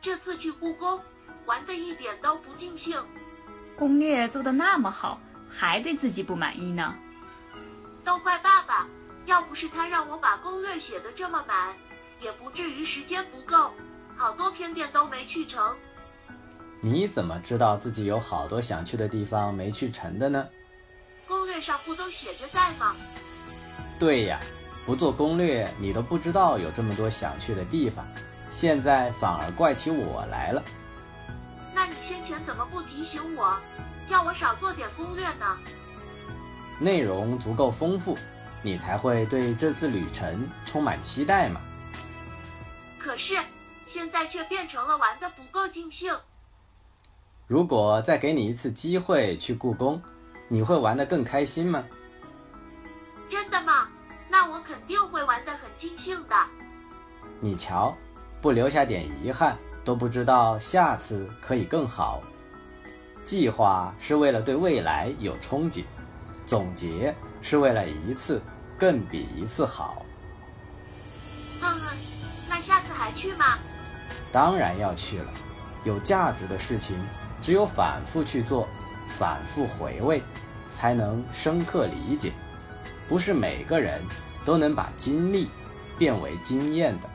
这次去故宫，玩的一点都不尽兴。攻略做的那么好，还对自己不满意呢？都怪爸爸，要不是他让我把攻略写的这么满，也不至于时间不够，好多偏店都没去成。你怎么知道自己有好多想去的地方没去成的呢？攻略上不都写着在吗？对呀，不做攻略，你都不知道有这么多想去的地方，现在反而怪起我来了。那你先前怎么不提醒我，叫我少做点攻略呢？内容足够丰富，你才会对这次旅程充满期待嘛。可是现在却变成了玩的不够尽兴。如果再给你一次机会去故宫，你会玩得更开心吗？真的吗？那我肯定会玩得很尽兴的。你瞧，不留下点遗憾，都不知道下次可以更好。计划是为了对未来有憧憬，总结是为了一次更比一次好。嗯，那下次还去吗？当然要去了，有价值的事情。只有反复去做，反复回味，才能深刻理解。不是每个人都能把经历变为经验的。